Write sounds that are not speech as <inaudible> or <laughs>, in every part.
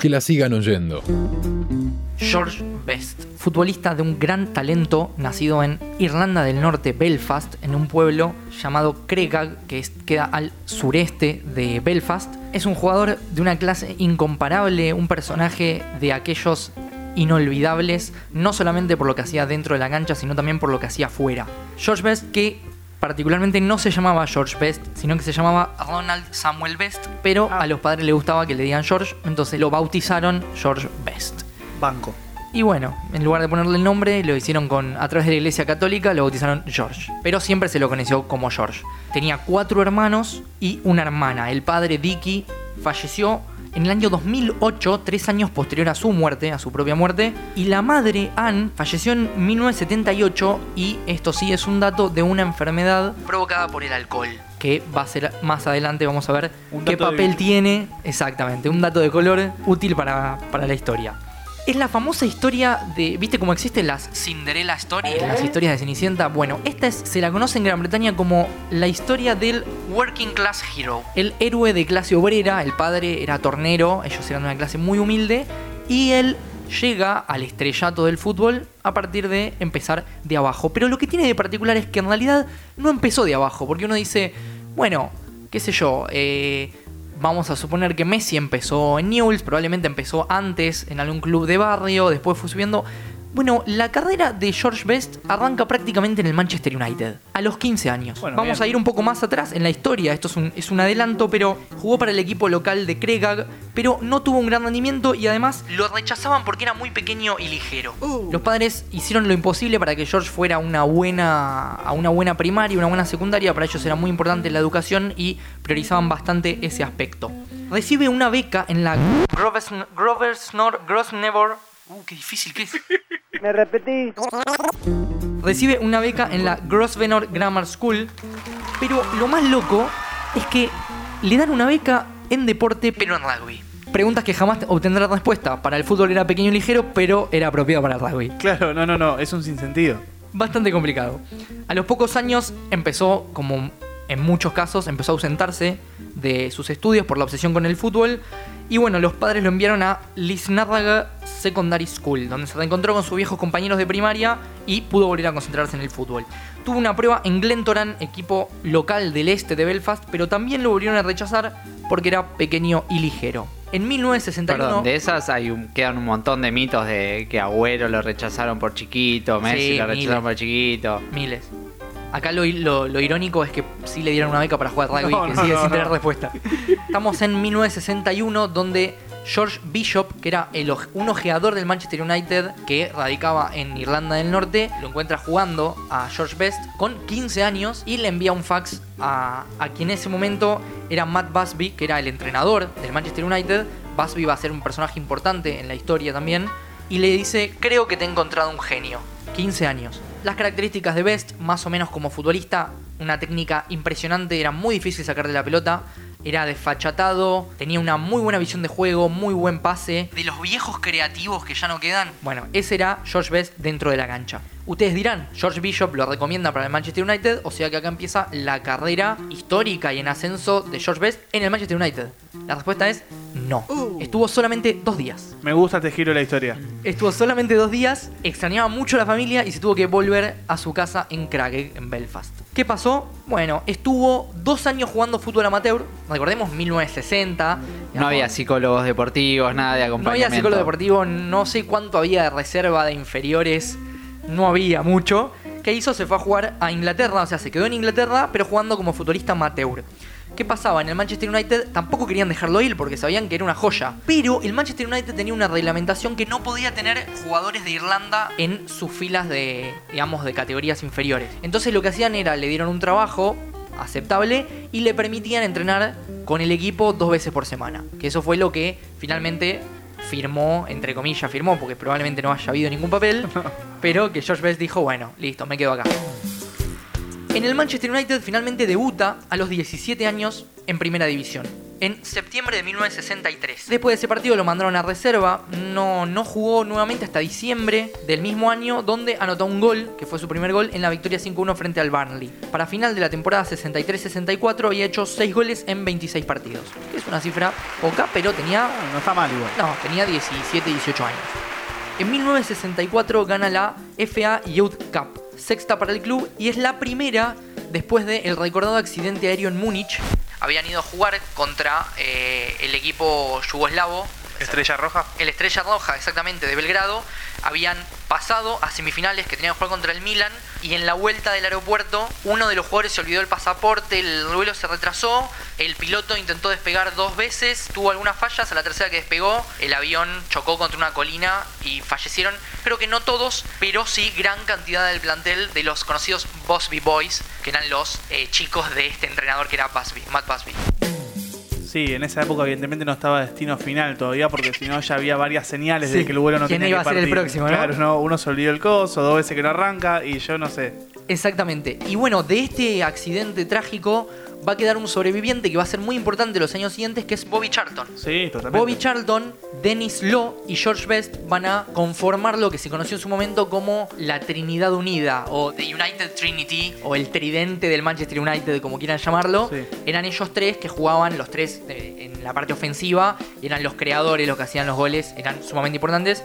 Que la sigan oyendo. George Best, futbolista de un gran talento, nacido en Irlanda del Norte, Belfast, en un pueblo llamado Cregag, que queda al sureste de Belfast. Es un jugador de una clase incomparable, un personaje de aquellos inolvidables, no solamente por lo que hacía dentro de la cancha, sino también por lo que hacía fuera. George Best, que particularmente no se llamaba George Best, sino que se llamaba Ronald Samuel Best, pero a los padres les gustaba que le digan George, entonces lo bautizaron George Best. Banco. Y bueno, en lugar de ponerle el nombre, lo hicieron con a través de la iglesia católica, lo bautizaron George. Pero siempre se lo conoció como George. Tenía cuatro hermanos y una hermana. El padre Dicky falleció en el año 2008, tres años posterior a su muerte, a su propia muerte. Y la madre, Anne, falleció en 1978 y esto sí es un dato de una enfermedad provocada por el alcohol. Que va a ser más adelante, vamos a ver Un qué de- papel tiene. Exactamente, un dato de color útil para, para la historia. Es la famosa historia de. ¿Viste cómo existen las Cinderella Stories? Las historias de Cenicienta. Bueno, esta es, se la conoce en Gran Bretaña como la historia del Working Class Hero. El héroe de clase obrera. El padre era tornero. Ellos eran de una clase muy humilde. Y él llega al estrellato del fútbol a partir de empezar de abajo. Pero lo que tiene de particular es que en realidad no empezó de abajo. Porque uno dice, bueno, qué sé yo, eh, vamos a suponer que Messi empezó en Newell's, probablemente empezó antes en algún club de barrio, después fue subiendo. Bueno, la carrera de George Best arranca prácticamente en el Manchester United, a los 15 años. Bueno, Vamos bien. a ir un poco más atrás en la historia, esto es un, es un adelanto, pero jugó para el equipo local de Cregag, pero no tuvo un gran rendimiento y además lo rechazaban porque era muy pequeño y ligero. Los padres hicieron lo imposible para que George fuera a una buena, a una buena primaria, una buena secundaria, para ellos era muy importante la educación y priorizaban bastante ese aspecto. Recibe una beca en la Snor Grosvenor. Uh, qué difícil que es. <laughs> Me repetí. Recibe una beca en la Grosvenor Grammar School. Pero lo más loco es que le dan una beca en deporte, pero en rugby. Preguntas que jamás obtendrá respuesta. Para el fútbol era pequeño y ligero, pero era apropiado para el rugby. Claro, no, no, no, es un sinsentido. Bastante complicado. A los pocos años empezó, como en muchos casos, empezó a ausentarse de sus estudios por la obsesión con el fútbol. Y bueno, los padres lo enviaron a Lisnarraga Secondary School, donde se reencontró con sus viejos compañeros de primaria y pudo volver a concentrarse en el fútbol. Tuvo una prueba en Glentoran, equipo local del este de Belfast, pero también lo volvieron a rechazar porque era pequeño y ligero. En 1961... Perdón, de esas hay un- quedan un montón de mitos de que Agüero lo rechazaron por chiquito, Messi Sí, lo miles. rechazaron por chiquito. Miles. Acá lo, lo- lo irónico es que sí le dieron una beca para jugar rugby, No, que no, sigue no, sin tener respuesta. Estamos en 1961, donde George Bishop, que era el un ojeador del Manchester United que radicaba en Irlanda del Norte, lo encuentra jugando a George Best con 15 años y le envía un fax a, a quien en ese momento era Matt Busby, que era el entrenador del Manchester United. Busby va a ser un personaje importante en la historia también. Y le dice, creo que te he encontrado un genio. 15 años. Las características de Best, más o menos como futbolista, una técnica impresionante, era muy difícil sacarle la pelota, era desfachatado, tenía una muy buena visión de juego, muy buen pase. De los viejos creativos que ya no quedan. Bueno, ese era George Best dentro de la cancha. Ustedes dirán, George Bishop lo recomienda para el Manchester United, o sea que acá empieza la carrera histórica y en ascenso de George Best en el Manchester United. La respuesta es no. Estuvo solamente dos días. Me gusta este giro de la historia. Estuvo solamente dos días, extrañaba mucho a la familia y se tuvo que volver a su casa en Craig, en Belfast. ¿Qué pasó? Bueno, estuvo dos años jugando fútbol amateur, recordemos 1960. No digamos, había psicólogos deportivos, nada de no acompañamiento. había psicólogo deportivo, no sé cuánto había de reserva de inferiores, no había mucho. ¿Qué hizo? Se fue a jugar a Inglaterra, o sea, se quedó en Inglaterra, pero jugando como futbolista amateur. ¿Qué pasaba? En el Manchester United tampoco querían dejarlo ir porque sabían que era una joya. Pero el Manchester United tenía una reglamentación que no podía tener jugadores de Irlanda en sus filas de, digamos, de categorías inferiores. Entonces lo que hacían era, le dieron un trabajo aceptable y le permitían entrenar con el equipo dos veces por semana. Que eso fue lo que finalmente firmó, entre comillas firmó, porque probablemente no haya habido ningún papel, <laughs> pero que George Best dijo, bueno, listo, me quedo acá. En el Manchester United finalmente debuta a los 17 años en primera división. En septiembre de 1963. Después de ese partido lo mandaron a reserva, no, no jugó nuevamente hasta diciembre del mismo año, donde anotó un gol, que fue su primer gol, en la victoria 5-1 frente al Burnley. Para final de la temporada 63-64 había hecho 6 goles en 26 partidos. Es una cifra poca, pero tenía... No está mal igual. No, tenía 17, 18 años. En 1964 gana la FA Youth Cup, sexta para el club y es la primera después del recordado accidente aéreo en Múnich. Habían ido a jugar contra eh, el equipo yugoslavo. Estrella Roja. El Estrella Roja, exactamente, de Belgrado. Habían pasado a semifinales que tenían que jugar contra el Milan. Y en la vuelta del aeropuerto, uno de los jugadores se olvidó el pasaporte, el vuelo se retrasó. El piloto intentó despegar dos veces, tuvo algunas fallas. A la tercera que despegó, el avión chocó contra una colina y fallecieron. Creo que no todos, pero sí gran cantidad del plantel de los conocidos Busby Boys, que eran los eh, chicos de este entrenador que era Busby, Matt Busby. Sí, en esa época evidentemente no estaba destino final todavía porque si no ya había varias señales Sí. de que el vuelo no ¿Quién tenía iba que a ser el partir. próximo, no? Claro, no, uno se olvidó el coso, dos veces que no arranca y yo no sé. Exactamente. Y bueno, de este accidente trágico va a quedar un sobreviviente que va a ser muy importante los años siguientes, que es Bobby Charlton. Sí, totalmente. Bobby Charlton, Dennis Law y George Best van a conformar lo que se conoció en su momento como la Trinidad Unida o The United Trinity o el tridente del Manchester United, como quieran llamarlo. Sí. Eran ellos tres que jugaban los tres eh, en la parte ofensiva y eran los creadores, los que hacían los goles, eran sumamente importantes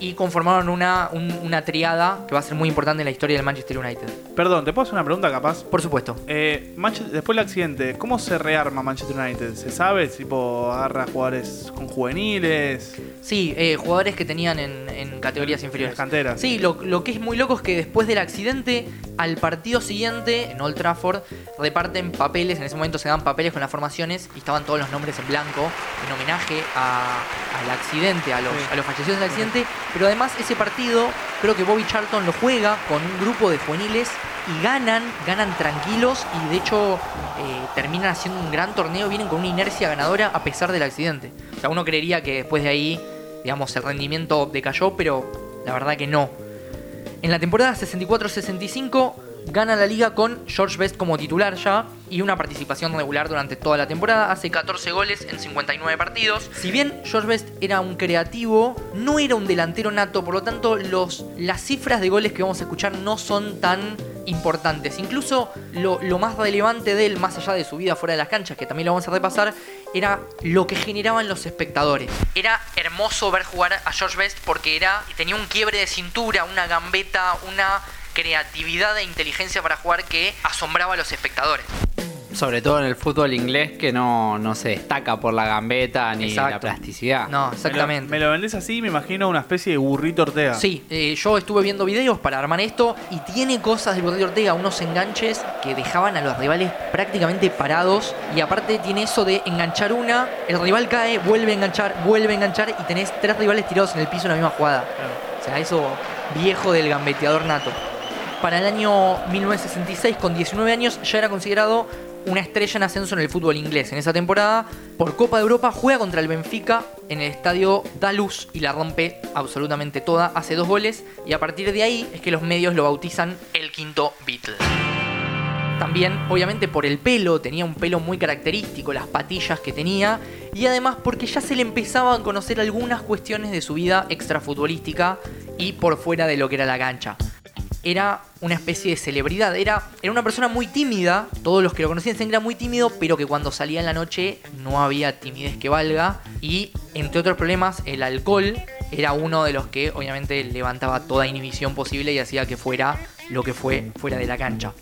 y conformaron una, un- una triada que va a ser muy importante en la historia del Manchester United. Perdón, ¿te puedo hacer una pregunta capaz? Por supuesto. Eh, Manche- después del accidente, ¿cómo se rearma Manchester United? ¿Se sabe? Tipo, agarra jugadores con juveniles, Sí, eh, jugadores que tenían en, en categorías inferiores. las canteras. Sí, lo, lo que es muy loco es que después del accidente, al partido siguiente, en Old Trafford, reparten papeles, en ese momento se dan papeles con las formaciones y estaban todos los nombres en blanco, en homenaje a- al accidente, a los, Sí. a los fallecidos del accidente, pero además ese partido, creo que Bobby Charlton lo juega con un grupo de juveniles y ganan, ganan tranquilos y de hecho eh, terminan haciendo un gran torneo, vienen con una inercia ganadora a pesar del accidente. O sea, uno creería que después de ahí, digamos, el rendimiento decayó, pero la verdad que no. En la temporada 64-65 gana la liga con George Best como titular ya y una participación regular durante toda la temporada. Hace 14 goles en 59 partidos. Si bien George Best era un creativo, no era un delantero nato, por lo tanto los, las cifras de goles que vamos a escuchar no son tan importantes. Incluso lo, lo más relevante de él, más allá de su vida fuera de las canchas, que también lo vamos a repasar, era lo que generaban los espectadores. Era hermoso ver jugar a George Best porque era, tenía un quiebre de cintura, una gambeta, una creatividad e inteligencia para jugar que asombraba a los espectadores. Sobre todo en el fútbol inglés que no, no se destaca por la gambeta ni Exacto. la plasticidad. No, exactamente. Me lo, me lo vendés así, me imagino una especie de burrito Ortega. Sí, eh, yo estuve viendo videos para armar esto y tiene cosas del Borrego Ortega, unos enganches que dejaban a los rivales prácticamente parados y aparte tiene eso de enganchar una, el rival cae, vuelve a enganchar, vuelve a enganchar y tenés tres rivales tirados en el piso en la misma jugada. Claro. O sea, eso viejo del gambeteador nato. Para el año 1966, con 19 años, ya era considerado una estrella en ascenso en el fútbol inglés. En esa temporada, por Copa de Europa, juega contra el Benfica en el estadio Dalus y la rompe absolutamente toda. Hace dos goles y a partir de ahí es que los medios lo bautizan el quinto Beatle. También, obviamente, por el pelo, tenía un pelo muy característico, las patillas que tenía, y además porque ya se le empezaban a conocer algunas cuestiones de su vida extrafutbolística y por fuera de lo que era la cancha. Era una especie de celebridad, era, era una persona muy tímida, todos los que lo conocían decían era muy tímido, pero que cuando salía en la noche no había timidez que valga, y entre otros problemas, el alcohol era uno de los que obviamente levantaba toda inhibición posible y hacía que fuera lo que fue fuera de la cancha.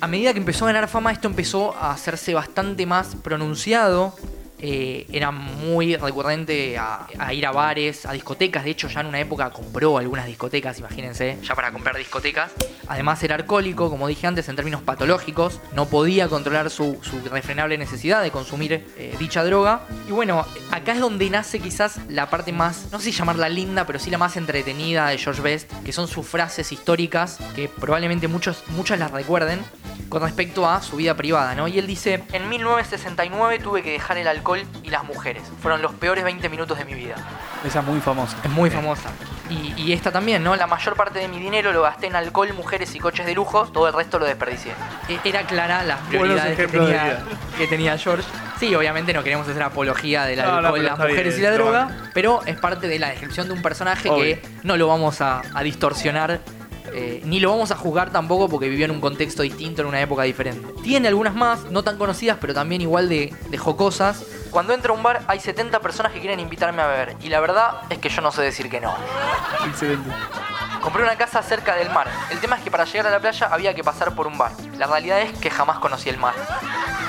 A medida que empezó a ganar fama, esto empezó a hacerse bastante más pronunciado. Eh, era muy recurrente a, ir a bares, a discotecas. De hecho, ya en una época compró algunas discotecas, imagínense, ya para comprar discotecas. Además, era alcohólico, como dije antes, en términos patológicos. No podía controlar su, su irrefrenable necesidad de consumir eh, dicha droga. Y bueno, acá es donde nace quizás la parte más, no sé si llamarla linda, pero sí la más entretenida de George Best, que son sus frases históricas, que probablemente muchos, muchas las recuerden con respecto a su vida privada, ¿no? Y él dice, en 1969 tuve que dejar el alcohol y las mujeres. Fueron los peores 20 minutos de mi vida. Esa es muy famosa. Es muy famosa. Y, y esta también, ¿no? La mayor parte de mi dinero lo gasté en alcohol, mujeres y coches de lujo, todo el resto lo desperdicié. E- Era clara las prioridades que tenía, vida. que tenía George. Sí, obviamente no queremos hacer apología del No, no, alcohol, las mujeres bien, y la droga, pero es parte de la descripción de un personaje Obvio. que no lo vamos a, a distorsionar. Eh, ni lo vamos a juzgar tampoco porque vivió en un contexto distinto, en una época diferente. Tiene algunas más, no tan conocidas, pero también igual de, de jocosas. Cuando entro a un bar hay 70 personas que quieren invitarme a beber. Y la verdad es que yo no sé decir que no. Excelente. Compré una casa cerca del mar. El tema es que para llegar a la playa había que pasar por un bar. La realidad es que jamás conocí el mar.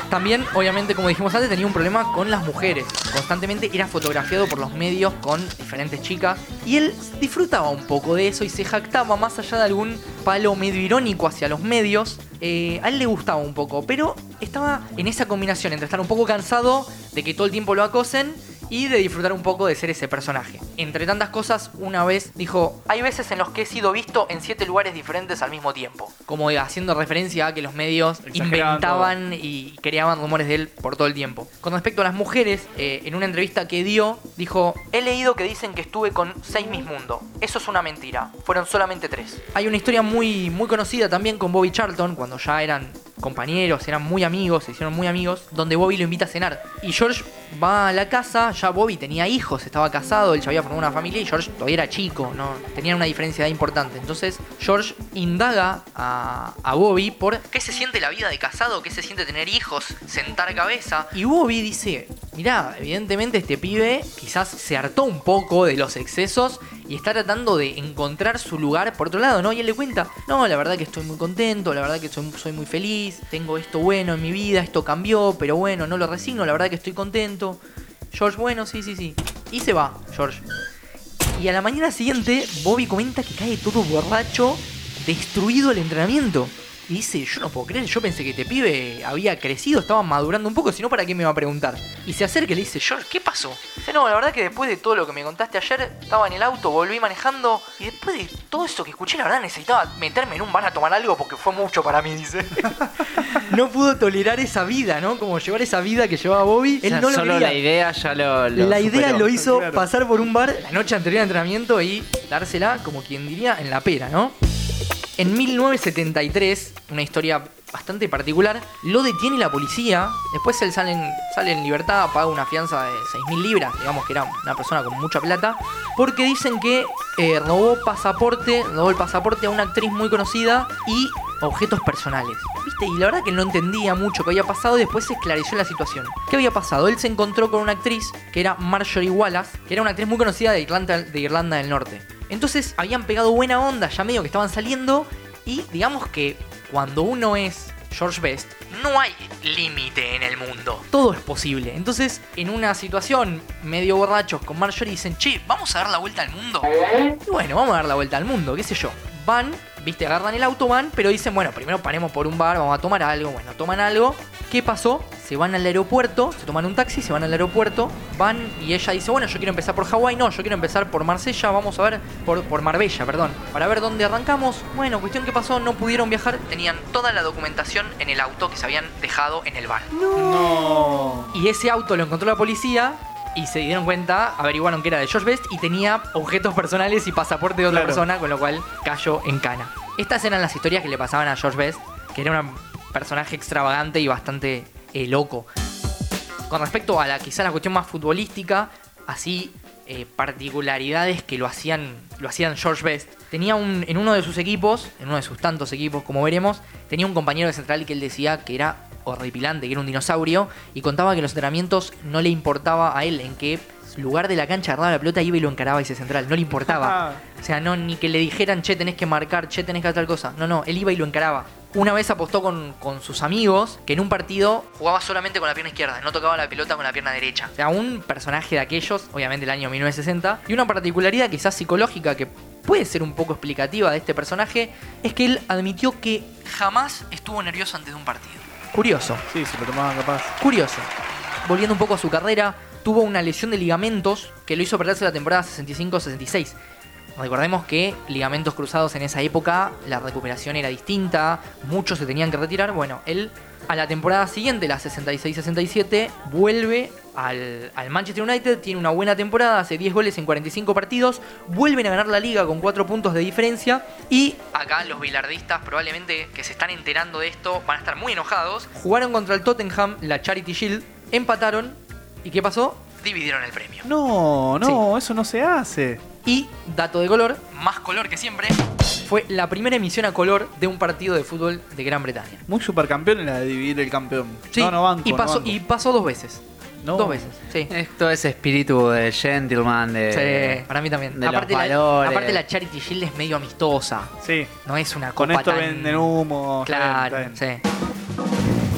También, obviamente, como dijimos antes, tenía un problema con las mujeres. Constantemente era fotografiado por los medios con diferentes chicas. Y él disfrutaba un poco de eso y se jactaba más allá de algún palo medio irónico hacia los medios. eh, a él le gustaba un poco, pero estaba en esa combinación entre estar un poco cansado de que todo el tiempo lo acosen y de disfrutar un poco de ser ese personaje. Entre tantas cosas, una vez dijo, hay veces en los que he sido visto en siete lugares diferentes al mismo tiempo. Como haciendo referencia a que los medios inventaban y creaban rumores de él por todo el tiempo. Con respecto a las mujeres, eh, en una entrevista que dio, dijo, he leído que dicen que estuve con seis Miss Mundo. Eso es una mentira. Fueron solamente tres. Hay una historia muy, muy conocida también con Bobby Charlton, cuando ya eran compañeros, eran muy amigos, se hicieron muy amigos, donde Bobby lo invita a cenar. Y George va a la casa, ya Bobby tenía hijos, estaba casado, él ya había formado una familia y George todavía era chico, no tenían una diferencia de edad importante. Entonces George indaga a, Bobby por qué se siente la vida de casado, qué se siente tener hijos, sentar cabeza. Y Bobby dice, mirá, evidentemente este pibe quizás se hartó un poco de los excesos y está tratando de encontrar su lugar por otro lado, ¿no? Y él le cuenta, no, la verdad que estoy muy contento, la verdad que soy muy feliz, tengo esto bueno en mi vida, esto cambió, pero bueno, no lo resigno, la verdad que estoy contento. George, bueno, sí, sí, sí. Y se va, George. Y a la mañana siguiente, Bobby comenta que cae todo borracho, destruido el entrenamiento. Y dice, yo no puedo creer, yo pensé que este pibe había crecido, estaba madurando un poco, si no, ¿para qué me va a preguntar? Y se acerca y le dice, George, ¿qué pasó? Dice, no, la verdad que después de todo lo que me contaste ayer, estaba en el auto, volví manejando, y después de todo eso que escuché, la verdad necesitaba meterme en un bar a tomar algo porque fue mucho para mí, dice. <laughs> no pudo tolerar esa vida, ¿no? Como llevar esa vida que llevaba Bobby. Él O sea, no lo solo quería. la idea ya lo, lo La idea superó. lo hizo Claro. pasar por un bar la noche anterior al entrenamiento y dársela, como quien diría, en la pera, ¿no? En 1973, una historia bastante particular, lo detiene la policía. Después él sale en, sale en libertad, paga una fianza de 6.000 libras, digamos que era una persona con mucha plata, porque dicen que eh, robó pasaporte, robó el pasaporte a una actriz muy conocida y objetos personales. ¿Viste? Y la verdad que no entendía mucho qué había pasado y después se esclareció la situación. ¿Qué había pasado? Él se encontró con una actriz que era Marjorie Wallace, que era una actriz muy conocida de Irlanda, de Irlanda del Norte. Entonces habían pegado buena onda, ya medio que estaban saliendo y digamos que cuando uno es George Best, no hay límite en el mundo. Todo es posible. Entonces, en una situación medio borrachos con Marjorie dicen, che, vamos a dar la vuelta al mundo. Y bueno, vamos a dar la vuelta al mundo, qué sé yo. Van, viste, agarran el auto, van, pero dicen, bueno, primero paremos por un bar, vamos a tomar algo. Bueno, toman algo. ¿Qué pasó? Se van al aeropuerto, se toman un taxi, se van al aeropuerto, van y ella dice, bueno, yo quiero empezar por Hawái, no, yo quiero empezar por Marsella, vamos a ver, por, por Marbella, perdón, para ver dónde arrancamos. Bueno, cuestión que pasó, no pudieron viajar, tenían toda la documentación en el auto que se habían dejado en el bar. No. Y ese auto lo encontró la policía y se dieron cuenta, averiguaron que era de George Best y tenía objetos personales y pasaporte de otra Claro. persona, con lo cual cayó en cana. Estas eran las historias que le pasaban a George Best, que era un personaje extravagante y bastante eh, loco. Con respecto a la quizá la cuestión más futbolística, así eh, particularidades que lo hacían, lo hacían George Best. Tenía un, en uno de sus equipos, en uno de sus tantos equipos, como veremos, tenía un compañero de central que él decía que era horripilante, que era un dinosaurio, y contaba que en los entrenamientos no le importaba a él en qué lugar de la cancha agarraba la pelota, iba y lo encaraba ese central, no le importaba. <laughs> O sea, no ni que le dijeran, che, tenés que marcar, che, tenés que hacer tal cosa. No, no, él iba y lo encaraba. Una vez apostó con, con sus amigos que en un partido jugaba solamente con la pierna izquierda, no tocaba la pelota con la pierna derecha. O sea, un personaje de aquellos, obviamente el año 1960, y una particularidad quizás psicológica que puede ser un poco explicativa de este personaje, es que él admitió que jamás estuvo nervioso antes de un partido. Curioso. Sí, se lo tomaban capaz. Curioso. Volviendo un poco a su carrera, tuvo una lesión de ligamentos que lo hizo perderse la temporada 65-66. Recordemos que ligamentos cruzados en esa época, la recuperación era distinta, muchos se tenían que retirar. Bueno, él a la temporada siguiente, la 66-67, vuelve al, al Manchester United, tiene una buena temporada, hace 10 goles en 45 partidos, vuelven a ganar la liga con 4 puntos de diferencia y acá los bilardistas probablemente que se están enterando de esto van a estar muy enojados. Jugaron contra el Tottenham, la Charity Shield, Empataron. ¿Y qué pasó? Dividieron el premio. No, no, eso no se hace. Y, dato de color, más color que siempre, fue la primera emisión a color de un partido de fútbol de Gran Bretaña. Muy supercampeón en la de dividir el campeón. Sí, no, no banco, y, no pasó, banco. y pasó dos veces. No. Dos veces, sí. Esto es espíritu de gentleman, de... Sí, para mí también. de los aparte, la, valores. aparte la Charity Shield es medio amistosa. Sí. No es una Con copa esto tan- venden humo. Claro, bien, está bien. sí.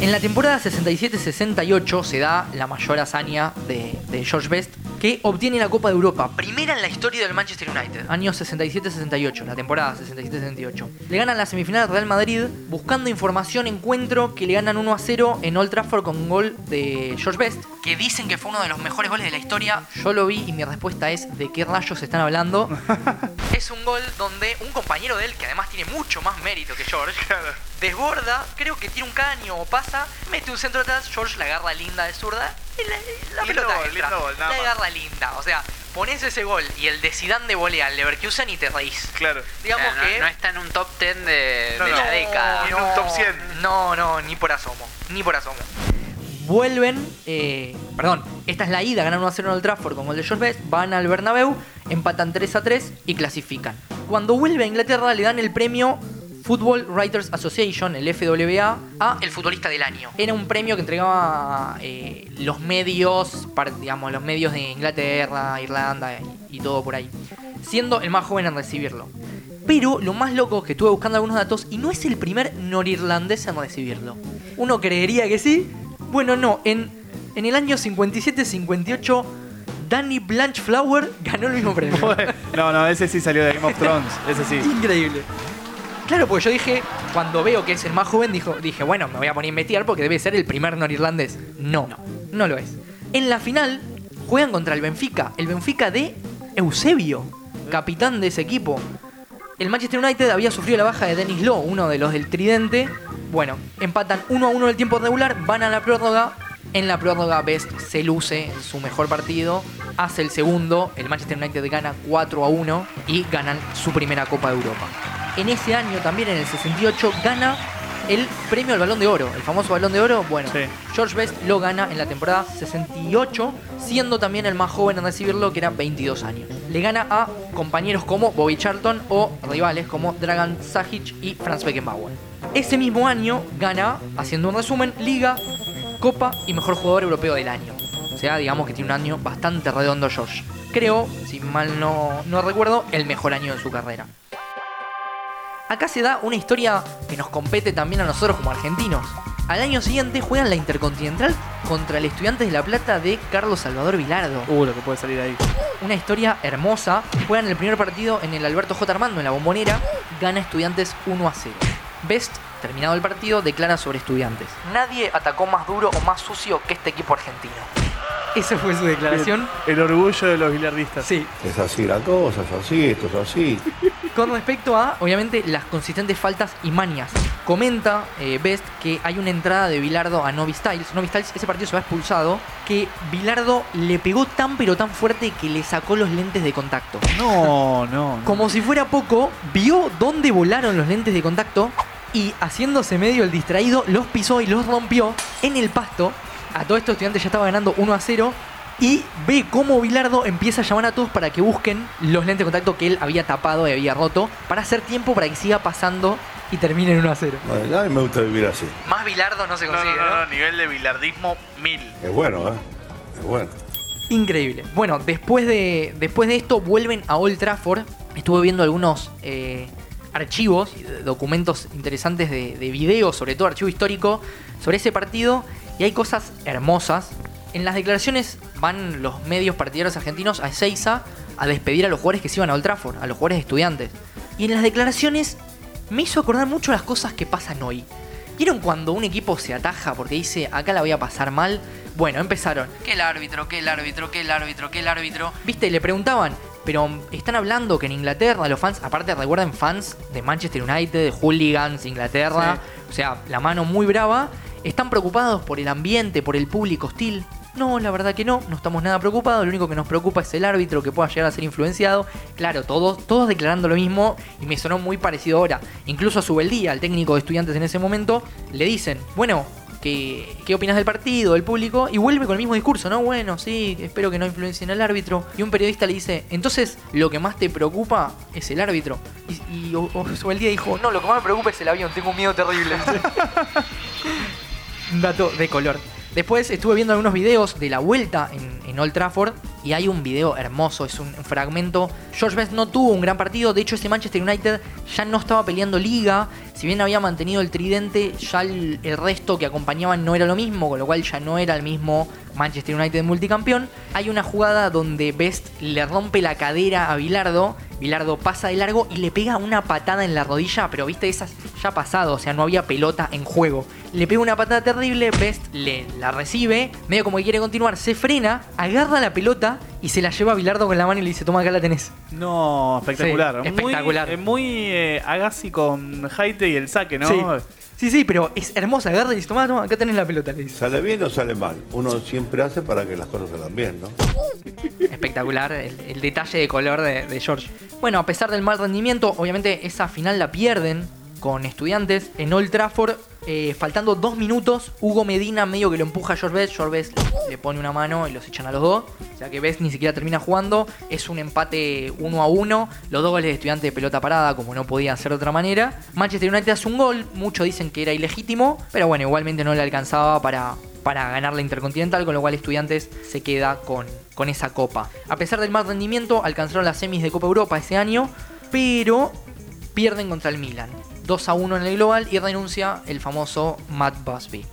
En la temporada 67-68 se da la mayor hazaña de, de George Best, que obtiene la Copa de Europa, primera en la historia del Manchester United, año 67-68, la temporada 67-68. Le ganan la semifinal al Real Madrid, buscando información, encuentro que le ganan 1 a 0 en Old Trafford con un gol de George Best, que dicen que fue uno de los mejores goles de la historia. Yo lo vi y mi respuesta es: ¿de qué rayos están hablando? <laughs> es un gol donde un compañero de él, que además tiene mucho más mérito que George, desborda, creo que tira un caño o pasa, mete un centro atrás, George la agarra linda de zurda y la, la Lindo pelota gol, entra. lindo gol, nada la más. agarra linda. O sea, pones ese gol y el de Zidane de volea al Leverkusen y te reís. Claro. Digamos O sea, no, que... no está en un top 10 de, No, de no. la década. Ni en un top 100. No, no, ni por asomo. Ni por asomo. Vuelven, eh, perdón, esta es la ida, ganan 1 a 0 en el Trafford con gol de George Best, van al Bernabéu, empatan 3 a 3 y clasifican. Cuando vuelve a Inglaterra le dan el premio Football Writers Association, el FWA, a el futbolista del año. Era un premio que entregaba eh, los medios, digamos, los medios de Inglaterra, Irlanda y, y todo por ahí. Siendo el más joven en recibirlo. Pero lo más loco es que estuve buscando algunos datos y no es el primer norirlandés en recibirlo. Uno creería que sí. Bueno, no. En, en el año 57-58, Danny Blanchflower ganó el mismo premio. <laughs> No, no, ese sí salió de Game of Thrones. Ese sí. Increíble. Claro, porque yo dije, cuando veo que es el más joven, dijo, dije, bueno, me voy a poner a investigar porque debe ser el primer norirlandés. No, no, no lo es. En la final juegan contra el Benfica, el Benfica de Eusebio, capitán de ese equipo. El Manchester United había sufrido la baja de Dennis Law, uno de los del Tridente. Bueno, empatan 1 a 1 en el tiempo regular, van a la prórroga. En la prórroga Best se luce en su mejor partido, hace el segundo, el Manchester United gana 4 a 1 y ganan su primera Copa de Europa. En ese año también, en el 68, gana el premio al Balón de Oro, el famoso Balón de Oro. Bueno, Sí. George Best lo gana en la temporada 68, siendo también el más joven en recibirlo, que era 22 años. Le gana a compañeros como Bobby Charlton o rivales como Dragan Sajic y Franz Beckenbauer. Ese mismo año gana, haciendo un resumen, Liga, Copa y Mejor Jugador Europeo del Año. O sea, digamos que tiene un año bastante redondo George. Creo, si mal no, no recuerdo, el mejor año de su carrera. Acá se da una historia que nos compete también a nosotros como argentinos. Al año siguiente juegan la Intercontinental contra el Estudiantes de La Plata de Carlos Salvador Vilardo. Uh, lo que puede salir ahí. Una historia hermosa. Juegan el primer partido en el Alberto J. Armando, en la bombonera. Gana Estudiantes 1 a 0. Best, terminado el partido, declara sobre Estudiantes. Nadie atacó más duro o más sucio que este equipo argentino. Esa fue su declaración. El orgullo de los bilardistas. Sí, Es así la cosa, es así, esto es así. Con respecto a, obviamente, las consistentes faltas y mañas. Comenta eh, Best que hay una entrada de Bilardo a Novi Styles. Novi Styles, ese partido se va expulsado. Que Bilardo le pegó tan pero tan fuerte que le sacó los lentes de contacto. No, no. no. Como si fuera poco, vio dónde volaron los lentes de contacto y haciéndose medio el distraído, los pisó y los rompió en el pasto. A todo esto estudiante ya estaba ganando 1 a 0 y ve cómo Bilardo empieza a llamar a todos para que busquen los lentes de contacto que él había tapado y había roto para hacer tiempo para que siga pasando y termine en 1 a 0. Bueno, a mí me gusta vivir así. Más Bilardo no se No, no, consigue, no, ¿no? no, nivel de bilardismo mil. Es bueno, ¿eh? Es bueno. Increíble. Bueno, después de, después de esto vuelven a Old Trafford. Estuve viendo algunos eh, archivos, documentos interesantes de, de video, sobre todo archivo histórico, sobre ese partido. Y hay cosas hermosas. En las declaraciones van los medios partidarios argentinos a Ezeiza a despedir a los jugadores que se iban a Old Trafford, a los jugadores estudiantes. Y en las declaraciones me hizo acordar mucho las cosas que pasan hoy. ¿Vieron cuando un equipo se ataja porque dice, acá la voy a pasar mal? Bueno, empezaron. Que el árbitro, que el árbitro, que el árbitro, que el árbitro. Viste, le preguntaban, pero están hablando que en Inglaterra los fans, aparte recuerden fans de Manchester United, de Hooligans, Inglaterra, o sea, la mano muy brava, están preocupados por el ambiente, por el público hostil. No, la verdad que no, no estamos nada preocupados, lo único que nos preocupa es el árbitro que pueda llegar a ser influenciado. Claro, todos, todos declarando lo mismo y me sonó muy parecido ahora. Incluso a Subeldía, el técnico de estudiantes en ese momento, le dicen, bueno, ¿qué, ¿qué opinas del partido, del público? Y vuelve con el mismo discurso, ¿no? Bueno, sí, espero que no influencien al árbitro. Y un periodista le dice, entonces, lo que más te preocupa es el árbitro. Y, y o- o- el día dijo, no, lo que más me preocupa es el avión, tengo un miedo terrible. <laughs> un dato de color. Después estuve viendo algunos videos de la vuelta en, Old Trafford y hay un video hermoso, es un fragmento. George Best no tuvo un gran partido, de hecho ese Manchester United ya no estaba peleando liga, si bien había mantenido el tridente, ya el, resto que acompañaban no era lo mismo, con lo cual ya no era el mismo Manchester United multicampeón. Hay una jugada donde Best le rompe la cadera a Bilardo, Bilardo pasa de largo y le pega una patada en la rodilla, pero viste, esas ya pasado, o sea, no había pelota en juego. Le pega una patada terrible, Best le la recibe, medio como que quiere continuar, se frena, agarra la pelota y se la lleva a Bilardo con la mano y le dice, toma acá la tenés. No, espectacular. Sí, Muy- espectacular. es muy eh, Agassi con Haite y el saque, ¿no? Sí. Sí, sí, pero es hermosa, agarra y dice, toma, toma, acá tenés la pelota, le dice. ¿Sale bien o sale mal? Uno siempre hace para que las cosas salgan bien, ¿no? Espectacular el, el detalle de color de, de George. Bueno, a pesar del mal rendimiento, obviamente esa final la pierden con estudiantes en Old Trafford. Eh, faltando dos minutos, Hugo Medina medio que lo empuja a George Best. George le pone una mano y los echan a los dos. O sea que Best ni siquiera termina jugando. Es un empate uno a uno. Los dos goles de estudiante de pelota parada, como no podía ser de otra manera. Manchester United hace un gol. Muchos dicen que era ilegítimo. Pero bueno, igualmente no le alcanzaba para, para ganar la Intercontinental, con lo cual Estudiantes se queda con, con esa copa. A pesar del mal rendimiento, alcanzaron las semis de Copa Europa ese año, pero pierden contra el Milan. 2 a 1 en el global y renuncia el famoso Matt Busby.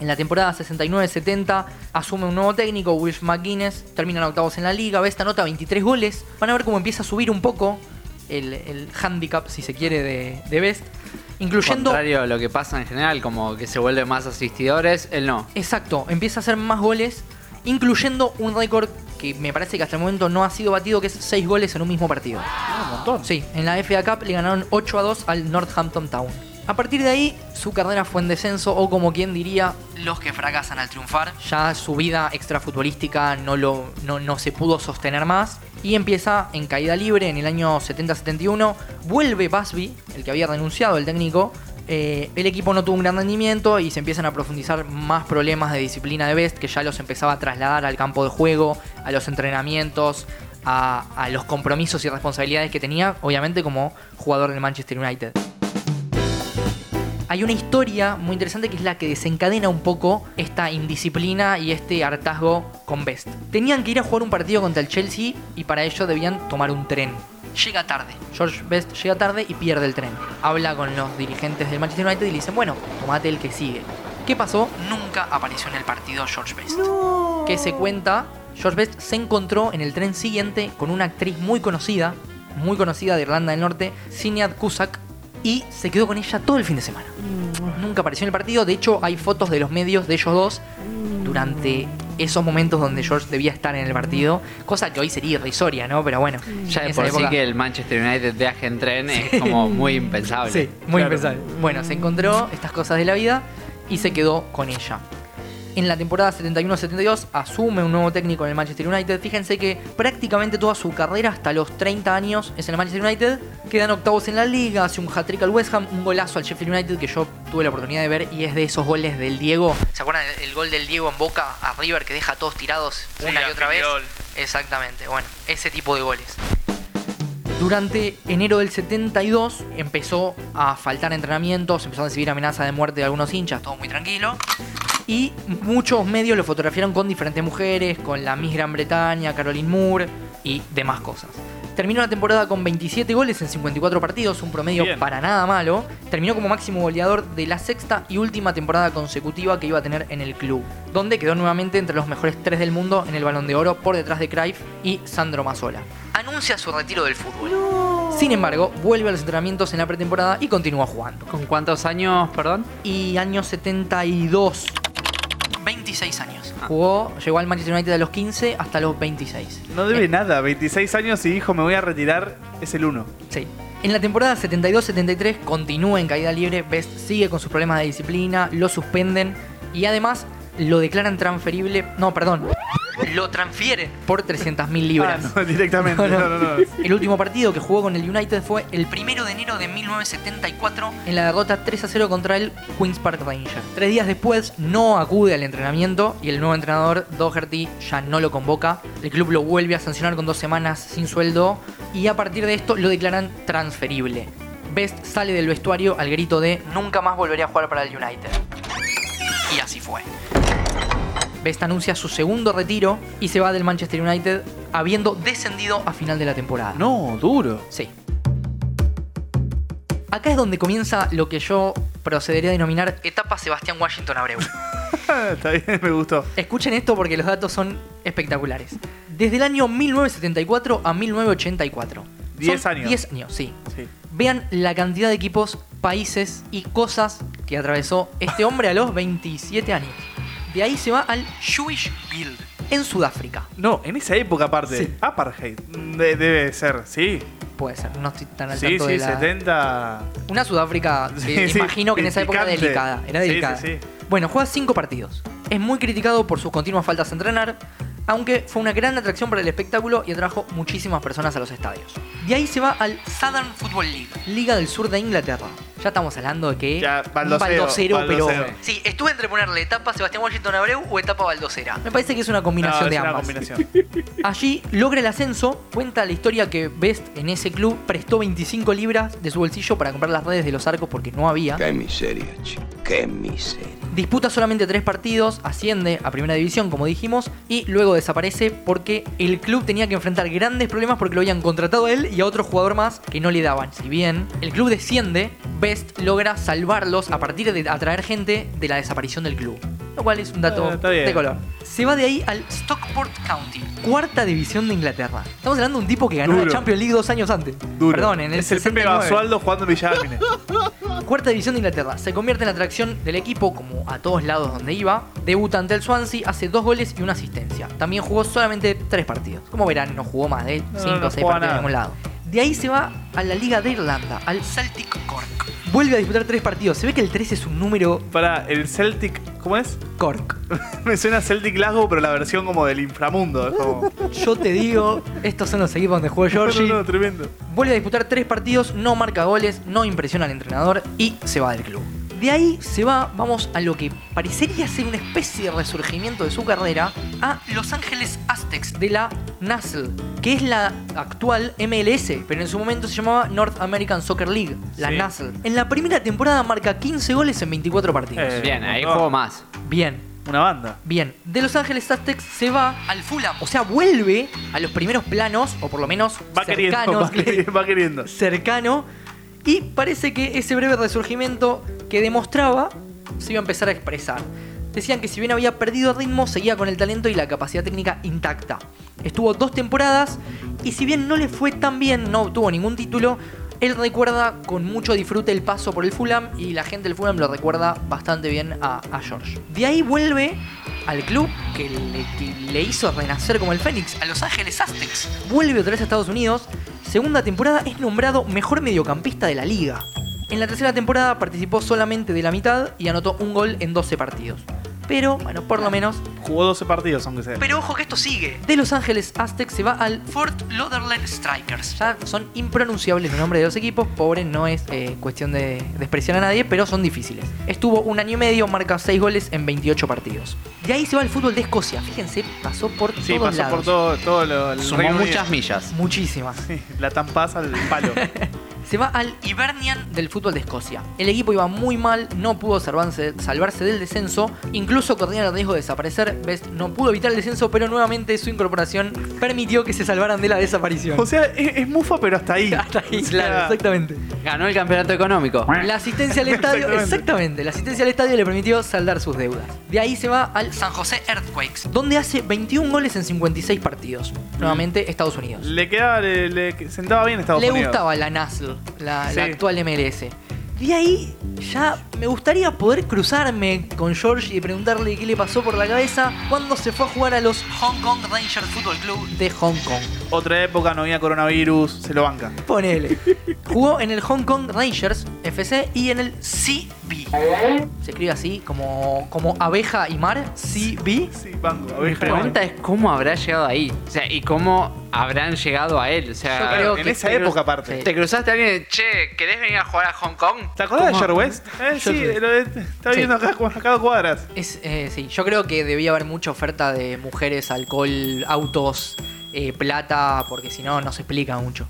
En la temporada 69-70 asume un nuevo técnico, Wilf McGuinness, terminan octavos en la liga, Best anota 23 goles. Van a ver cómo empieza a subir un poco el, el handicap, si se quiere, de, de Best. Incluyendo... Contrario a lo que pasa en general, como que se vuelven más asistidores, él no. Exacto, empieza a hacer más goles, incluyendo un récord que me parece que hasta el momento no ha sido batido, que es 6 goles en un mismo partido. Ah, un montón. Sí, en la FA Cup le ganaron 8 a 2 al Northampton Town. A partir de ahí, su carrera fue en descenso, o como quien diría, los que fracasan al triunfar. Ya su vida extrafutbolística no, lo, no, no se pudo sostener más. Y empieza en caída libre en el año 70-71. Vuelve Busby, el que había renunciado, el técnico. Eh, el equipo no tuvo un gran rendimiento y se empiezan a profundizar más problemas de disciplina de Best, que ya los empezaba a trasladar al campo de juego, a los entrenamientos, a, a los compromisos y responsabilidades que tenía, obviamente como jugador del Manchester United. Hay una historia muy interesante que es la que desencadena un poco esta indisciplina y este hartazgo con Best. Tenían que ir a jugar un partido contra el Chelsea y para ello debían tomar un tren. Llega tarde. George Best llega tarde y pierde el tren. Habla con los dirigentes del Manchester United y le dicen, bueno, tomate el que sigue. ¿Qué pasó? Nunca apareció en el partido George Best. Que se cuenta, George Best se encontró en el tren siguiente con una actriz muy conocida, muy conocida de Irlanda del Norte, Sinead Cusack, y se quedó con ella todo el fin de semana. Nunca apareció en el partido, de hecho hay fotos de los medios de ellos dos durante esos momentos donde George debía estar en el partido, cosa que hoy sería irrisoria, ¿no? Pero bueno, Ya en de por sí época- que el Manchester United viaje en tren es como muy impensable. Sí, muy Claro. impensable. Bueno, se encontró estas cosas de la vida y se quedó con ella. En la temporada 71-72 asume un nuevo técnico en el Manchester United. Fíjense que prácticamente toda su carrera hasta los 30 años es en el Manchester United. Quedan octavos en la liga, hace un hat-trick al West Ham, un golazo al Sheffield United que yo tuve la oportunidad de ver y es de esos goles del Diego. ¿Se acuerdan el, el gol del Diego en Boca a River que deja a todos tirados una y otra vez? Gol. Exactamente, bueno, ese tipo de goles. Durante enero del 72 empezó a faltar entrenamientos, empezó a recibir amenazas de muerte de algunos hinchas, todo muy tranquilo. Y muchos medios lo fotografiaron con diferentes mujeres, con la Miss Gran Bretaña, Caroline Moore y demás cosas. Terminó la temporada con 27 goles en 54 partidos, un promedio Bien. para nada malo. Terminó como máximo goleador de la sexta y última temporada consecutiva que iba a tener en el club, donde quedó nuevamente entre los mejores tres del mundo en el Balón de Oro por detrás de Cruyff y Sandro Mazzola. Anuncia su retiro del fútbol. Sin embargo, vuelve a los entrenamientos en la pretemporada y continúa jugando. ¿Con cuántos años, perdón? Y año 72. 26 años. Jugó, llegó al Manchester United a los 15 hasta los 26. No debe Eh, nada, 26 años y dijo me voy a retirar, es el 1. Sí. En la temporada 72-73 continúa en caída libre, Best sigue con sus problemas de disciplina, lo suspenden y además lo declaran transferible, no, perdón, lo transfieren por 300.000 libras. Ah, no, directamente. No, No, no. no, no. El último partido que jugó con el United fue el primero de enero de 1974 en la derrota 3 a 0 contra el Queens Park Rangers. Tres días después no acude al entrenamiento y el nuevo entrenador Doherty ya no lo convoca. El club lo vuelve a sancionar con dos semanas sin sueldo y a partir de esto lo declaran transferible. Best sale del vestuario al grito de nunca más volveré a jugar para el United. Y así fue. Best anuncia su segundo retiro y se va del Manchester United habiendo descendido a final de la temporada. No, duro. Sí. Acá es donde comienza lo que yo procedería a denominar etapa Sebastián Washington Abreu. <laughs> Está bien, me gustó. Escuchen esto porque los datos son espectaculares. Desde el año 1974 a 1984. Diez Son años. 10 años, sí. Sí. Vean la cantidad de equipos, países y cosas que atravesó este hombre a los 27 años. De ahí se va al Jewish Guild en Sudáfrica. No, en esa época aparte. Sí. Apartheid. De- debe ser, sí. Puede ser, no estoy tan al Sí, tanto sí, de la... 70. Una Sudáfrica, <laughs> Sí, que sí, imagino que en esa época era picante. delicada. Era Sí, delicada. sí, sí. Bueno, juega cinco partidos. Es muy criticado por sus continuas faltas a entrenar, aunque fue una gran atracción para el espectáculo y atrajo muchísimas personas a los estadios. De ahí se va al Southern Football League, Liga del Sur de Inglaterra. Ya estamos hablando de que Ya, un baldosero, baldosero, pero sí, estuve entre ponerle etapa Sebastián Washington Abreu o etapa baldosera. Me parece que es una combinación No, de es una ambas. combinación. <laughs> Allí logra el ascenso, cuenta la historia que Best en ese club prestó 25 libras de su bolsillo para comprar las redes de los arcos porque no había. Qué miseria, chico. Qué miseria. Disputa solamente tres partidos, asciende a primera división como dijimos y luego desaparece porque el club tenía que enfrentar grandes problemas porque lo habían contratado a él y a otro jugador más que no le daban. Si bien el club desciende, Best logra salvarlos a partir de atraer gente de la desaparición del club. Lo cual es un dato Eh, bien. de color. Se va de ahí al Stockport County, cuarta división de Inglaterra. Estamos hablando de un tipo que ganó la. Champions League dos años antes. Duro. Perdón, en el es el Pepe 69. Basualdo jugando en Villa. <laughs> Cuarta división de Inglaterra. Se convierte en la atracción del equipo, como a todos lados donde iba. Debuta ante el Swansea, hace dos goles y una asistencia. También jugó solamente tres partidos. Como verán, no jugó más de No, cinco no o seis jugaba partidos en nada. ningún lado. De ahí se va a la Liga de Irlanda, al Celtic Cork. Vuelve a disputar tres partidos. Se ve que el 3 es un número Para el Celtic, ¿cómo es? Cork. <laughs> Me suena Celtic Glasgow, pero la versión como del inframundo. Como. <laughs> Yo te digo, estos son los equipos donde jugó Georgie. <laughs> No, no, no, tremendo. Vuelve a disputar tres partidos, no marca goles, no impresiona al entrenador y se va del club. De ahí se va, vamos a lo que parecería ser una especie de resurgimiento de su carrera, a Los Ángeles Aztecs de la NASL, que es la actual MLS, pero en su momento se llamaba North American Soccer League, la Sí. NASL. En la primera temporada marca 15 goles en 24 partidos. Eh. Bien, ahí juego más. Bien, Una banda. Bien, de Los Ángeles Aztecs se va al Fulham. O sea, vuelve a los primeros planos, o por lo menos Va queriendo, <laughs> va queriendo, va queriendo. cercano. Y parece que ese breve resurgimiento que demostraba se iba a empezar a expresar. Decían que si bien había perdido ritmo, seguía con el talento y la capacidad técnica intacta. Estuvo dos temporadas y si bien no le fue tan bien, no obtuvo ningún título, él recuerda con mucho disfrute el paso por el Fulham y la gente del Fulham lo recuerda bastante bien a, George. De ahí vuelve al club que le, que le hizo renacer como el Fénix, a Los Ángeles Aztecs. Vuelve otra vez a Estados Unidos. Segunda temporada es nombrado mejor mediocampista de la liga. En la tercera temporada participó solamente de la mitad y anotó un gol en 12 partidos. Pero, bueno, por lo menos. Jugó 12 partidos, aunque sea. Pero ojo que esto sigue. De Los Ángeles Aztecs se va al Fort Lauderdale Strikers. Ya son impronunciables los nombres de los equipos. Pobre, no es eh, cuestión de despreciar a nadie, pero son difíciles. Estuvo un año y medio, marca 6 goles en 28 partidos. De ahí se va al fútbol de Escocia. Fíjense, pasó por sí, todos pasó lados. por todo, todo lo, el Sumó muchas millas. Muchísimas. Sí, la tampaza al palo. <laughs> Se va al Hibernian del fútbol de Escocia. El equipo iba muy mal, no pudo salvarse, salvarse del descenso, incluso corrían el riesgo de desaparecer. Best no pudo evitar el descenso, pero nuevamente su incorporación permitió que se salvaran de la desaparición. o sea, es, es mufa, pero hasta ahí. <laughs> Hasta ahí, O sea, claro, exactamente. Ganó el campeonato económico. La asistencia al estadio, Exactamente. exactamente, la asistencia al estadio le permitió saldar sus deudas. De ahí se va al San José Earthquakes, donde hace 21 goles en 56 partidos. Nuevamente Estados Unidos. Le quedaba, le, le sentaba bien Estados Le Unidos. gustaba la NASL, la, Sí. la actual MLS. De ahí ya me gustaría poder cruzarme con George y preguntarle qué le pasó por la cabeza cuando se fue a jugar a los Hong Kong Rangers Football Club de Hong Kong. otra época, no había coronavirus, se lo banca. Ponele. Jugó en el Hong Kong Rangers FC y en el CB. Se escribe así, como, como abeja y mar. CB. Sí, banco, Mi abeja pregunta es cómo habrá llegado ahí. O sea, y cómo habrán llegado a él. O sea, Yo creo en que esa te- época aparte. Te cruzaste a alguien y, che, ¿querés venir a jugar a Hong Kong? ¿Te acordás de ¿Cómo? George West? <laughs> Eh, Yo sí, sé. lo de- está Sí. viendo acá, acá a dos cuadras. Es, eh, sí, yo creo que debía haber mucha oferta de mujeres, alcohol, autos, eh, plata, porque si no, no se explica mucho.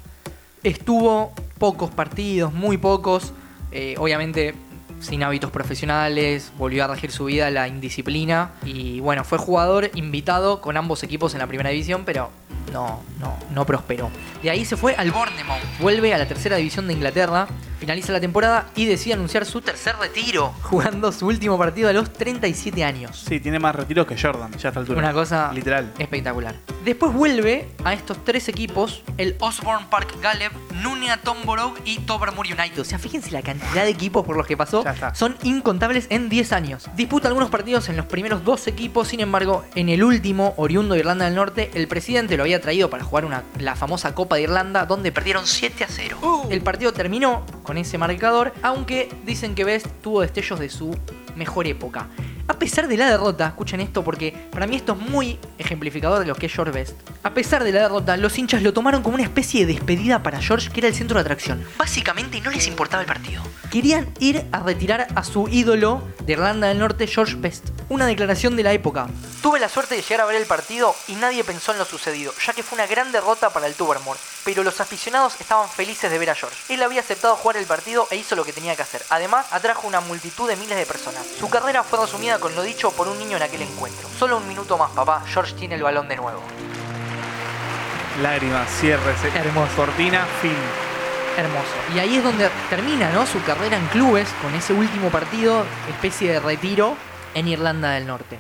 Estuvo pocos partidos, muy pocos. eh, obviamente sin hábitos profesionales, volvió a regir su vida la indisciplina. Y bueno, fue jugador invitado con ambos equipos en la primera división, pero no, no, no prosperó. De ahí se fue al Bournemouth. Vuelve a la tercera división de Inglaterra, finaliza la temporada y decide anunciar su tercer retiro, <laughs> jugando su último partido a los 37 años. Sí, tiene más retiros que Jordan, ya a esta altura. Una cosa Literal. espectacular. Después vuelve a estos tres equipos, el Osborne Park Galeb, Nunia Tomborough y Tobermoor United. O sea, fíjense la cantidad de equipos por los que pasó. Ya está. Son incontables en 10 años. Disputa algunos partidos en los primeros dos equipos, sin embargo, en el último, oriundo de Irlanda del Norte, el presidente lo había traído para jugar una, la famosa Copa de Irlanda, donde perdieron 7 a 0. El partido terminó con ese marcador, aunque dicen que Best tuvo destellos de su mejor época. A pesar de la derrota, escuchen esto porque para mí esto es muy ejemplificador de lo que es George Best. A pesar de la derrota, los hinchas lo tomaron como una especie de despedida para George, que era el centro de atracción. Básicamente no les importaba el partido. Querían ir a retirar a su ídolo de Irlanda del Norte, George Best. Una declaración de la época. Tuve la suerte de llegar a ver el partido y nadie pensó en lo sucedido, ya que fue una gran derrota para el Tubermore. Pero los aficionados estaban felices de ver a George. Él había aceptado jugar el partido e hizo lo que tenía que hacer. Además, atrajo una multitud de miles de personas. Su carrera fue resumida con lo dicho por un niño en aquel encuentro. Solo un minuto más, papá. George tiene el balón de nuevo. Lágrimas, cierre, Hermoso. cortina, fin. Hermoso. Y ahí es donde termina ¿no? su carrera en clubes con ese último partido, especie de retiro en Irlanda del Norte.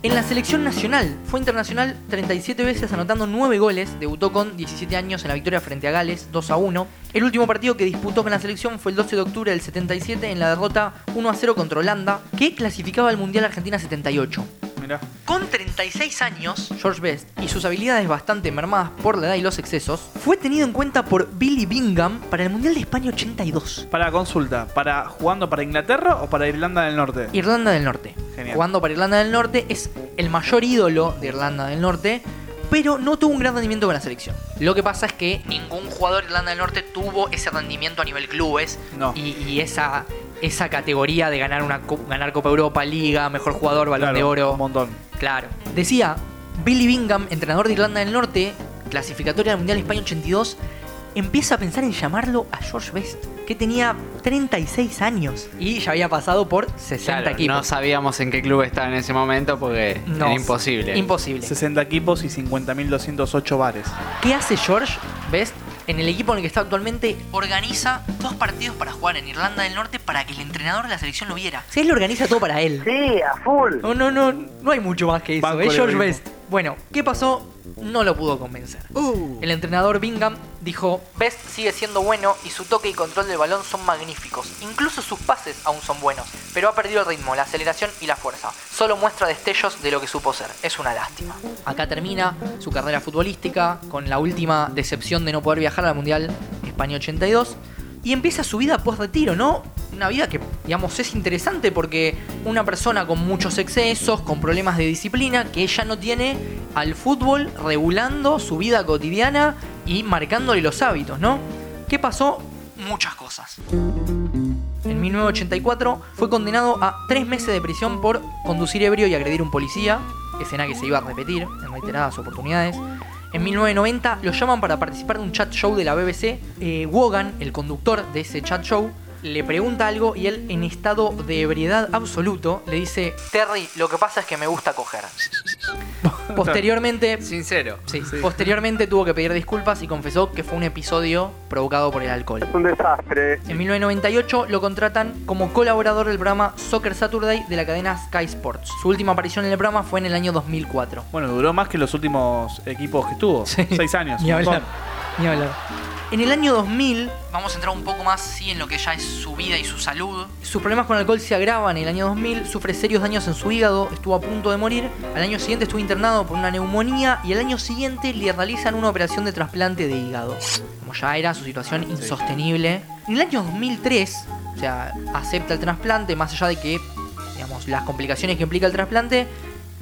En la selección nacional, fue internacional 37 veces anotando 9 goles, debutó con 17 años en la victoria frente a Gales 2 a 1. El último partido que disputó con la selección fue el 12 de octubre del 77 en la derrota 1 a 0 contra Holanda, que clasificaba al Mundial Argentina 78. Mirá. Con 36 años, George Best y sus habilidades bastante mermadas por la edad y los excesos, fue tenido en cuenta por Billy Bingham para el Mundial de España 82. Para consulta, ¿para jugando para Inglaterra o para Irlanda del Norte? Irlanda del Norte. Genial. Jugando para Irlanda del Norte es el mayor ídolo de Irlanda del Norte, pero no tuvo un gran rendimiento con la selección. Lo que pasa es que ningún jugador de Irlanda del Norte tuvo ese rendimiento a nivel clubes No. y, y esa, esa categoría de ganar, una, ganar Copa Europa, Liga, mejor jugador, balón Claro, de oro. Un montón. Claro. Decía, Billy Bingham, entrenador de Irlanda del Norte, clasificatoria del Mundial España 82, empieza a pensar en llamarlo a George Best, que tenía 36 años y ya había pasado por 60 Claro, equipos. no sabíamos en qué club estaba en ese momento porque No, era imposible. Imposible. 60 equipos y 50.208 bares. ¿Qué hace George Best en el equipo en el que está actualmente? Organiza dos partidos para jugar en Irlanda del Norte para que el entrenador de la selección lo viera. Si él lo organiza todo para él. Sí, a full. No, no, no, no hay mucho más que eso. Banco es George Best. Bueno, ¿qué pasó? No lo pudo convencer. El entrenador Bingham dijo, Best sigue siendo bueno y su toque y control del balón son magníficos. Incluso sus pases aún son buenos, pero ha perdido el ritmo, la aceleración y la fuerza. Solo muestra destellos de lo que supo ser. Es una lástima. Acá termina su carrera futbolística con la última decepción de no poder viajar al Mundial España 82 y empieza su vida post retiro, ¿no? Una vida que, digamos, es interesante porque una persona con muchos excesos, con problemas de disciplina, que ella no tiene al fútbol regulando su vida cotidiana y marcándole los hábitos, ¿no? ¿Qué pasó? Muchas cosas. En 1984 fue condenado a tres meses de prisión por conducir ebrio y agredir a un policía, escena que se iba a repetir en reiteradas oportunidades. En 1990 lo llaman para participar de un chat show de la BBC. Eh, Wogan, el conductor de ese chat show, le pregunta algo y él, en estado de ebriedad absoluto, le dice: Terry, lo que pasa es que me gusta coger. <laughs> <laughs> Posteriormente, Sincero. sí, posteriormente tuvo que pedir disculpas y confesó que fue un episodio provocado por el alcohol. Es un desastre. En 1998 lo contratan como colaborador del programa Soccer Saturday de la cadena Sky Sports. Su última aparición en el programa fue en el año 2004. Bueno, duró más que los últimos equipos que estuvo. Sí. Seis años. <laughs> Ni hablar. Ni hablar. En el año 2000, vamos a entrar un poco más sí, en lo que ya es su vida y su salud. Sus problemas con el alcohol se agravan en el año 2000, sufre serios daños en su hígado, estuvo a punto de morir. Al año siguiente estuvo internado por una neumonía y al año siguiente le realizan una operación de trasplante de hígado. Como ya era su situación insostenible. En el año 2003, o sea, acepta el trasplante, más allá de que, digamos, las complicaciones que implica el trasplante,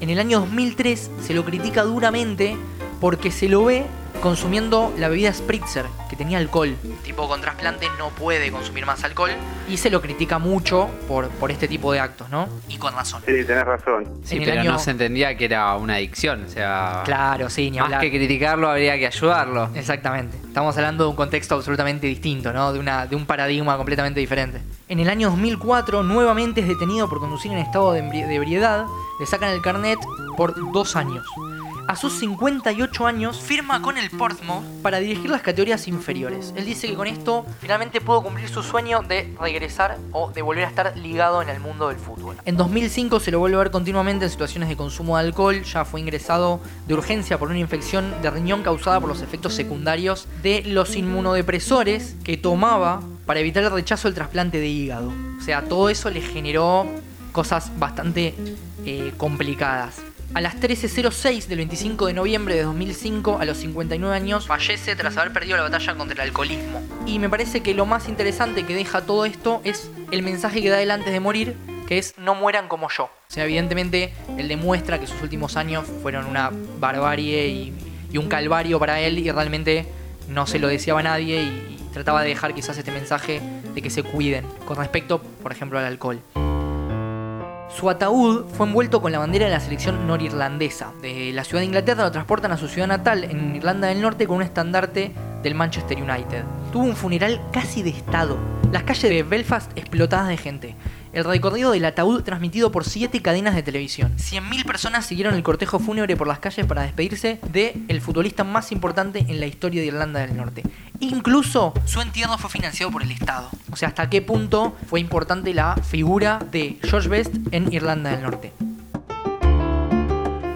en el año 2003 se lo critica duramente porque se lo ve consumiendo la bebida Spritzer, que tenía alcohol. Tipo con trasplante no puede consumir más alcohol y se lo critica mucho por, por este tipo de actos, ¿no? Y con razón. Sí, tenés razón. Sí, pero año- no se entendía que era una adicción. O sea, Claro, sí, ni más hablar. que criticarlo, habría que ayudarlo. Exactamente. Estamos hablando de un contexto absolutamente distinto, ¿no? De, una, de un paradigma completamente diferente. En el año 2004, nuevamente es detenido por conducir en estado de ebriedad. Le sacan el carnet por dos años. A sus 58 años, firma con el Portsmouth para dirigir las categorías inferiores. Él dice que con esto finalmente pudo cumplir su sueño de regresar o de volver a estar ligado en el mundo del fútbol. En 2005 se lo vuelve a ver continuamente en situaciones de consumo de alcohol. Ya fue ingresado de urgencia por una infección de riñón causada por los efectos secundarios de los inmunodepresores que tomaba para evitar el rechazo del trasplante de hígado. O sea, todo eso le generó cosas bastante eh, complicadas. A las 13.06 del 25 de noviembre de 2005, a los 59 años, fallece tras haber perdido la batalla contra el alcoholismo. Y me parece que lo más interesante que deja todo esto es el mensaje que da él antes de morir, que es no mueran como yo. O sea, evidentemente él demuestra que sus últimos años fueron una barbarie y, un calvario para él y realmente no se lo deseaba a nadie y, y trataba de dejar quizás este mensaje de que se cuiden con respecto, por ejemplo, al alcohol. Su ataúd fue envuelto con la bandera de la selección norirlandesa. De la ciudad de Inglaterra lo transportan a su ciudad natal, en Irlanda del Norte, con un estandarte del Manchester United. Tuvo un funeral casi de estado. Las calles de Belfast explotadas de gente. El recorrido del ataúd transmitido por siete cadenas de televisión. 100.000 personas siguieron el cortejo fúnebre por las calles para despedirse de el futbolista más importante en la historia de Irlanda del Norte. Incluso su entierro fue financiado por el Estado. O sea, hasta qué punto fue importante la figura de George Best en Irlanda del Norte.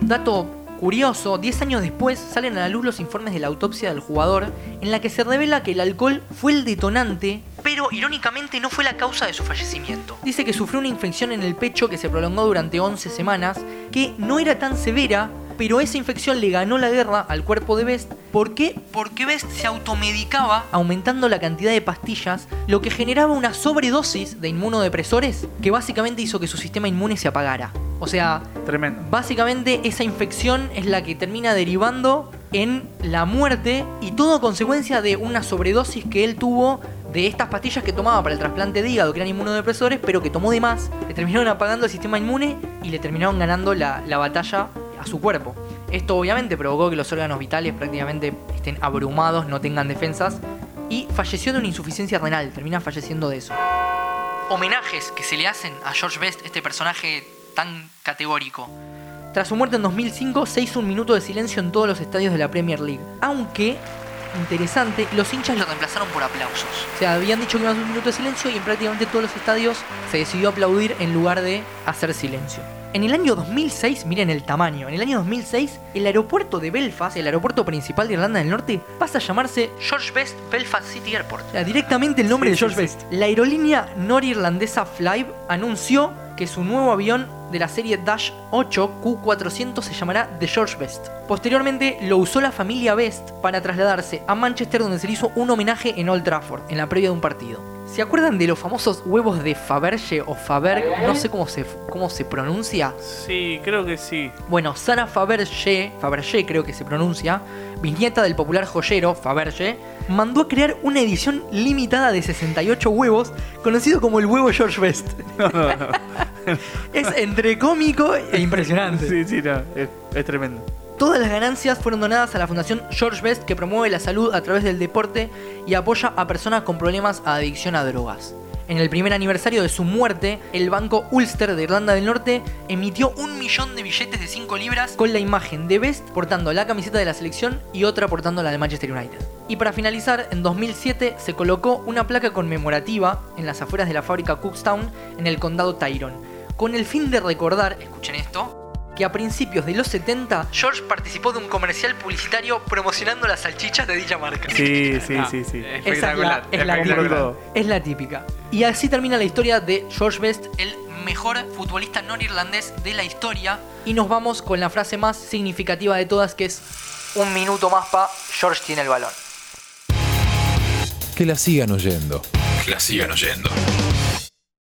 Dato curioso, 10 años después salen a la luz los informes de la autopsia del jugador en la que se revela que el alcohol fue el detonante, pero irónicamente no fue la causa de su fallecimiento. Dice que sufrió una infección en el pecho que se prolongó durante 11 semanas, que no era tan severa, pero esa infección le ganó la guerra al cuerpo de Best. ¿Por qué? Porque Best se automedicaba aumentando la cantidad de pastillas, lo que generaba una sobredosis de inmunodepresores que básicamente hizo que su sistema inmune se apagara. O sea, Tremendo. Básicamente esa infección es la que termina derivando en la muerte y todo a consecuencia de una sobredosis que él tuvo de estas pastillas que tomaba para el trasplante de hígado, que eran inmunodepresores, pero que tomó de más, le terminaron apagando el sistema inmune y le terminaron ganando la, la batalla a su cuerpo. Esto obviamente provocó que los órganos vitales prácticamente estén abrumados, no tengan defensas y falleció de una insuficiencia renal, termina falleciendo de eso homenajes que se le hacen a George Best, este personaje tan categórico. Tras su muerte en 2005 se hizo un minuto de silencio en todos los estadios de la Premier League. Aunque, interesante, los hinchas lo reemplazaron por aplausos. O sea, habían dicho que iba a hacer un minuto de silencio y en prácticamente todos los estadios se decidió aplaudir en lugar de hacer silencio. En el año 2006, miren el tamaño, en el año 2006 el aeropuerto de Belfast, el aeropuerto principal de Irlanda del Norte, pasa a llamarse George Best Belfast City Airport. O sea, directamente el nombre Sí, de George sí, Best. La aerolínea norirlandesa Flybe anunció que su nuevo avión de la serie Dash 8 Q400 se llamará The George Best. Posteriormente lo usó la familia Best para trasladarse a Manchester donde se le hizo un homenaje en Old Trafford, en la previa de un partido. ¿Se acuerdan de los famosos huevos de Faberge o Faberg? No sé cómo se, cómo se pronuncia. Sí, creo que sí. Bueno, Sara Faberge, Faberge creo que se pronuncia, bisnieta del popular joyero Faberge, mandó a crear una edición limitada de 68 huevos, conocido como el huevo George Best. No, no, no. <laughs> Es entre cómico e impresionante. Sí, sí, no. Es, es tremendo. Todas las ganancias fueron donadas a la Fundación George Best que promueve la salud a través del deporte y apoya a personas con problemas a adicción a drogas. En el primer aniversario de su muerte, el banco Ulster de Irlanda del Norte emitió un millón de billetes de 5 libras con la imagen de Best portando la camiseta de la selección y otra portando la de Manchester United. Y para finalizar, en 2007 se colocó una placa conmemorativa en las afueras de la fábrica Cookstown en el condado Tyrone, con el fin de recordar, escuchen esto, que a principios de los 70 George participó de un comercial publicitario promocionando las salchichas de dicha marca. Sí, sí, <laughs> Ah, sí, sí. Esa es la, es la típica. Es la típica. Y así termina la historia de George Best, el mejor futbolista norirlandés de la historia. Y nos vamos con la frase más significativa de todas, que es un minuto más pa, George tiene el balón. Que la sigan oyendo. Que la sigan oyendo.